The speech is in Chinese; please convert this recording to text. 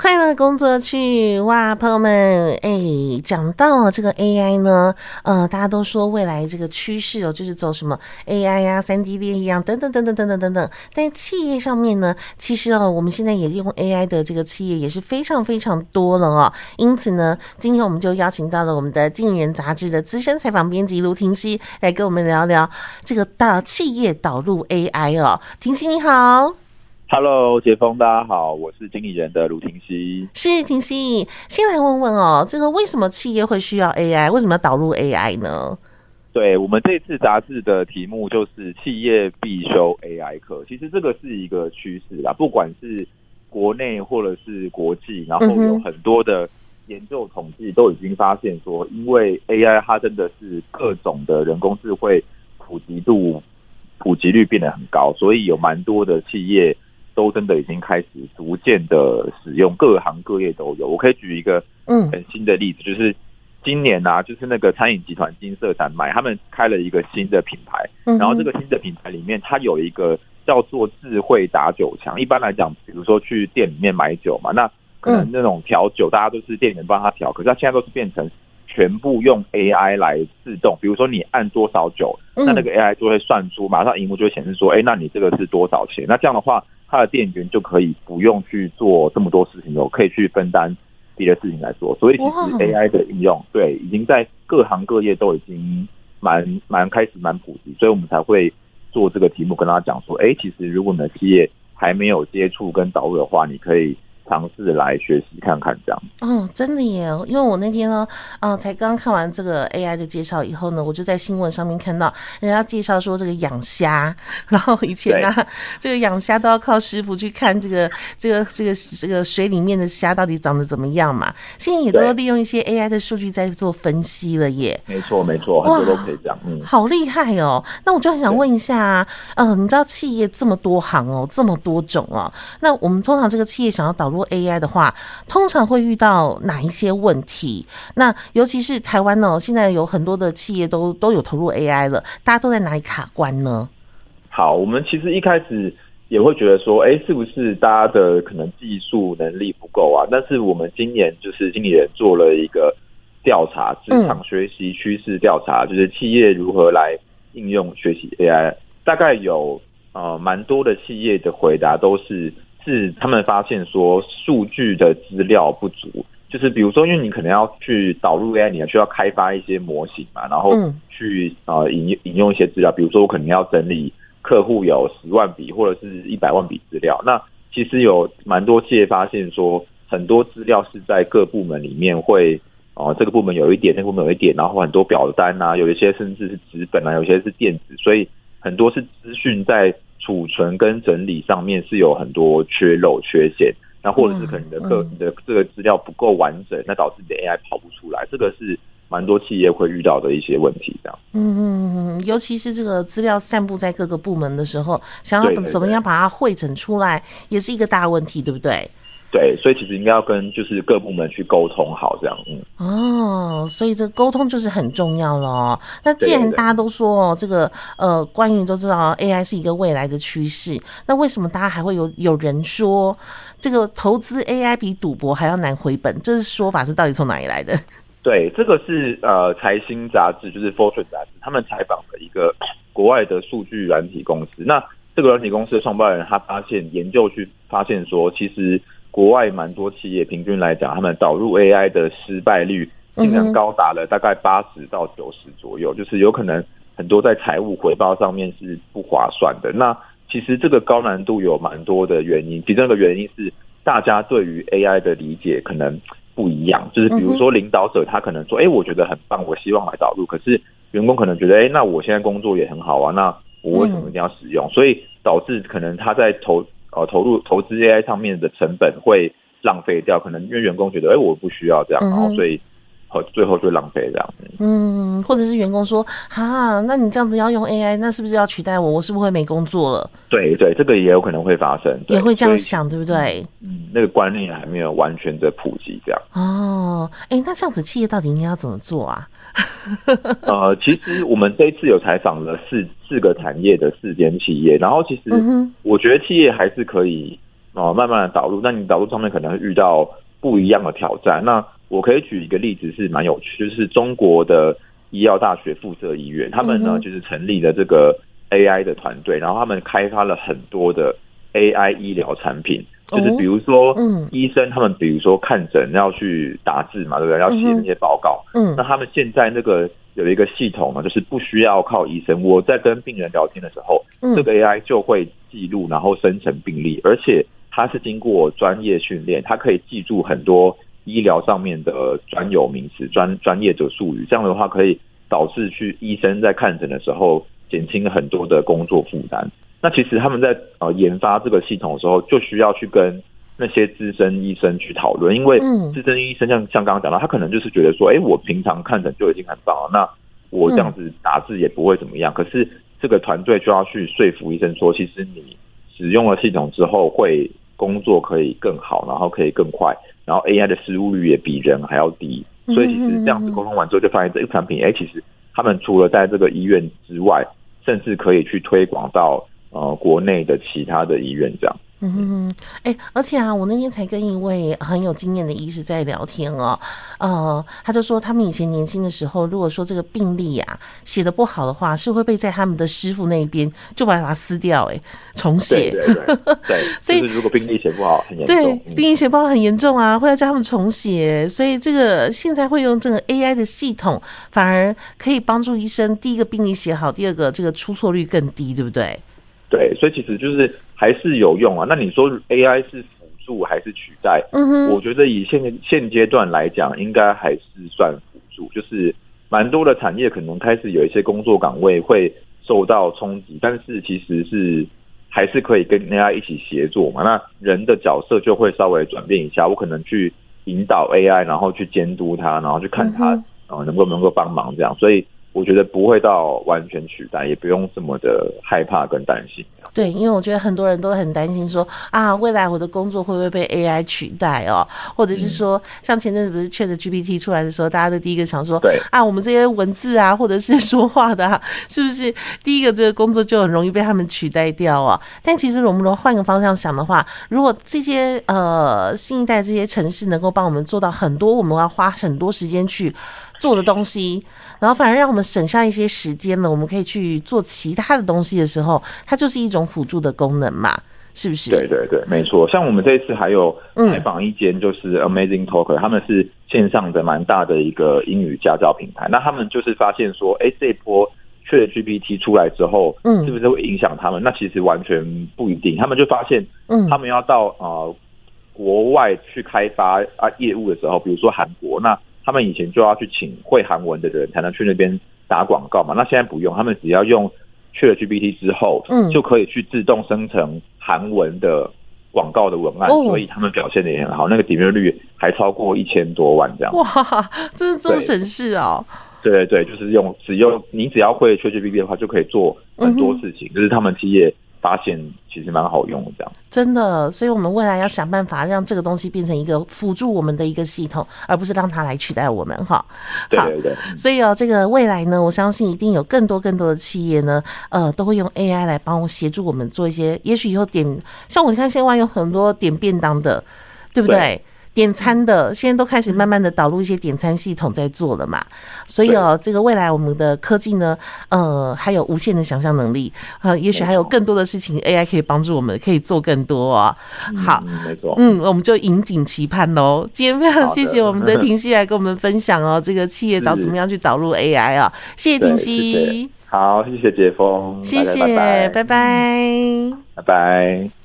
快乐工作去哇，朋友们，哎，讲到这个 AI 呢，呃，大家都说未来这个趋势哦，就是走什么 AI 呀、啊、三 D 列印啊，等等等等等等等等。但企业上面呢，其实哦，我们现在也用 AI 的这个企业也是非常非常多了哦。因此呢，今天我们就邀请到了我们的《经理人》杂志的资深采访编辑卢婷熙来跟我们聊聊这个大企业导入 AI 哦。婷熙你好。Hello，杰峰，大家好，我是经理人的卢婷熙。是婷熙，先来问问哦，这个为什么企业会需要 AI？为什么要导入 AI 呢？对，我们这次杂志的题目就是企业必修 AI 课。其实这个是一个趋势啦，不管是国内或者是国际，然后有很多的研究统计都已经发现说，因为 AI 它真的是各种的人工智慧普及度普及率变得很高，所以有蛮多的企业。都真的已经开始逐渐的使用，各行各业都有。我可以举一个嗯很新的例子，就是今年啊，就是那个餐饮集团金色丹麦，他们开了一个新的品牌，然后这个新的品牌里面，它有一个叫做智慧打酒枪。一般来讲，比如说去店里面买酒嘛，那可能那种调酒，大家都是店员帮他调，可是他现在都是变成。全部用 AI 来自动，比如说你按多少酒，那那个 AI 就会算出，马上荧幕就会显示说，哎，那你这个是多少钱？那这样的话，它的店员就可以不用去做这么多事情，了可以去分担别的事情来做。所以其实 AI 的应用，对，已经在各行各业都已经蛮蛮开始蛮普及，所以我们才会做这个题目跟大家讲说，哎，其实如果你的企业还没有接触跟导入的话，你可以。尝试来学习看看，这样。嗯，真的耶！因为我那天呢，才刚看完这个 AI 的介绍以后呢，我就在新闻上面看到人家介绍说这个养虾，然后以前呢，这个养虾都要靠师傅去看这个这个这个这个水里面的虾到底长得怎么样嘛。现在也都利用一些 AI 的数据在做分析了耶。没错，没错，很多都可以这样。嗯，好厉害哦！那我就很想问一下，嗯、呃，你知道企业这么多行哦，这么多种哦，那我们通常这个企业想要导入 AI 的话，通常会遇到哪一些问题？那尤其是台湾呢，现在有很多的企业都都有投入 AI 了，大家都在哪里卡关呢？好，我们其实一开始也会觉得说，哎，是不是大家的可能技术能力不够啊？但是我们今年就是经理人做了一个调查，职场学习趋势调查，就是企业如何来应用学习 AI，大概有呃蛮多的企业的回答都是。是他们发现说数据的资料不足，就是比如说，因为你可能要去导入 AI，你要需要开发一些模型嘛，然后去呃引引用一些资料，比如说我可能要整理客户有十万笔或者是一百万笔资料，那其实有蛮多企业发现说，很多资料是在各部门里面会哦、呃，这个部门有一点，那个部门有一点，然后很多表单啊，有一些甚至是纸本啊，有些是电子，所以很多是资讯在。储存跟整理上面是有很多缺漏、缺陷，那或者是可能你的客、你的这个资料不够完整，那导致你的 AI 跑不出来，这个是蛮多企业会遇到的一些问题。这样，嗯嗯嗯，尤其是这个资料散布在各个部门的时候，想要怎么样把它汇整出来，也是一个大问题，对不对？对，所以其实应该要跟就是各部门去沟通好这样，嗯。哦，所以这沟通就是很重要了。那既然大家都说哦，这个呃，关于都知道 AI 是一个未来的趋势，那为什么大家还会有有人说这个投资 AI 比赌博还要难回本？这是说法是到底从哪里来的？对，这个是呃财新杂志，就是 Fortune 杂志，他们采访的一个国外的数据软体公司。那这个软体公司的创办人他发现研究去发现说，其实。国外蛮多企业平均来讲，他们导入 AI 的失败率竟然高达了大概八十到九十左右，就是有可能很多在财务回报上面是不划算的。那其实这个高难度有蛮多的原因，其中一个原因是大家对于 AI 的理解可能不一样，就是比如说领导者他可能说，哎，我觉得很棒，我希望来导入，可是员工可能觉得，哎，那我现在工作也很好啊，那我为什么一定要使用？所以导致可能他在投。呃，投入投资 AI 上面的成本会浪费掉，可能因为员工觉得，哎，我不需要这样，然后所以和最后就浪费这样。嗯，或者是员工说，哈，那你这样子要用 AI，那是不是要取代我？我是不是会没工作了？对对，这个也有可能会发生，也会这样想，对不对？嗯，那个观念还没有完全的普及，这样。哦，哎，那这样子企业到底应该要怎么做啊？呃，其实我们这一次有采访了四四个产业的四间企业，然后其实我觉得企业还是可以哦，慢慢的导入，那你导入上面可能会遇到不一样的挑战。那我可以举一个例子是蛮有趣，就是中国的医药大学附设医院，他们呢就是成立了这个 AI 的团队，然后他们开发了很多的 AI 医疗产品，就是比如说，嗯，医生他们比如说看诊要去打字嘛，对不对？要写那些报告，嗯，那他们现在那个有一个系统嘛，就是不需要靠医生，我在跟病人聊天的时候，这个 AI 就会记录，然后生成病例，而且它是经过专业训练，它可以记住很多医疗上面的专有名词、专专业的术语，这样的话可以导致去医生在看诊的时候减轻很多的工作负担。那其实他们在呃研发这个系统的时候，就需要去跟那些资深医生去讨论，因为资深医生像像刚刚讲到，他可能就是觉得说，哎，我平常看诊就已经很棒了，那我这样子打字也不会怎么样。可是这个团队就要去说服医生说，其实你使用了系统之后，会工作可以更好，然后可以更快，然后 AI 的失误率也比人还要低。所以其实这样子沟通完之后，就发现这个产品，哎，其实他们除了在这个医院之外，甚至可以去推广到。呃，国内的其他的医院这样。嗯哼，哎、欸，而且啊，我那天才跟一位很有经验的医师在聊天哦，呃，他就说他们以前年轻的时候，如果说这个病历呀写的不好的话，是会被在他们的师傅那边就把它撕掉，哎，重写。对，对，对，对 所以如果病历写不好，很严重。对，病历写不好很严重啊，会要叫他们重写。所以这个现在会用这个 AI 的系统，反而可以帮助医生第一个病历写好，第二个这个出错率更低，对不对？对，所以其实就是还是有用啊。那你说 AI 是辅助还是取代？嗯哼，我觉得以现现阶段来讲，应该还是算辅助。就是蛮多的产业可能开始有一些工作岗位会受到冲击，但是其实是还是可以跟 AI 一起协作嘛。那人的角色就会稍微转变一下，我可能去引导 AI，然后去监督它，然后去看它呃能不能够帮忙这样。所以。我觉得不会到完全取代，也不用这么的害怕跟担心。对，因为我觉得很多人都很担心说啊，未来我的工作会不会被 AI 取代哦？或者是说，嗯、像前阵子不是 ChatGPT 出来的时候，大家都第一个想说，对啊，我们这些文字啊，或者是说话的、啊，是不是第一个这个工作就很容易被他们取代掉啊？但其实，我们如果换个方向想的话，如果这些呃新一代这些城市能够帮我们做到很多，我们要花很多时间去做的东西，然后反而让我们省下一些时间了，我们可以去做其他的东西的时候，它就是一种辅助的功能嘛，是不是？对对对，没错。像我们这一次还有采访一间就是 Amazing Talker，他们是线上的蛮大的一个英语家教平台。那他们就是发现说，哎，这一波 ChatGPT 出来之后，嗯，是不是会影响他们？那其实完全不一定。他们就发现，嗯，他们要到啊、呃、国外去开发啊业务的时候，比如说韩国那。他们以前就要去请会韩文的人才能去那边打广告嘛，那现在不用，他们只要用 ChatGPT 之后，嗯，就可以去自动生成韩文的广告的文案，所以他们表现的也很好，那个点阅率还超过一千多万这样。哇，这是这么省事哦！对对对，就是用只用你只要会 ChatGPT 的话，就可以做很多事情，就是他们企业。发现其实蛮好用的，这样真的，所以我们未来要想办法让这个东西变成一个辅助我们的一个系统，而不是让它来取代我们哈。对对对。所以哦，这个未来呢，我相信一定有更多更多的企业呢，呃，都会用 AI 来帮我协助我们做一些，也许以后点，像我看现在有很多点便当的，对不对？对点餐的现在都开始慢慢的导入一些点餐系统在做了嘛，所以哦，这个未来我们的科技呢，呃，还有无限的想象能力，呃，也许还有更多的事情 AI 可以帮助我们，可以做更多哦。好，没错，嗯，我们就引颈期盼喽。今天非常谢谢我们的婷熙来跟我们分享哦，这个企业导怎么样去导入 AI 啊？谢谢婷熙，好，谢谢解峰，谢谢，拜拜，拜拜。拜拜。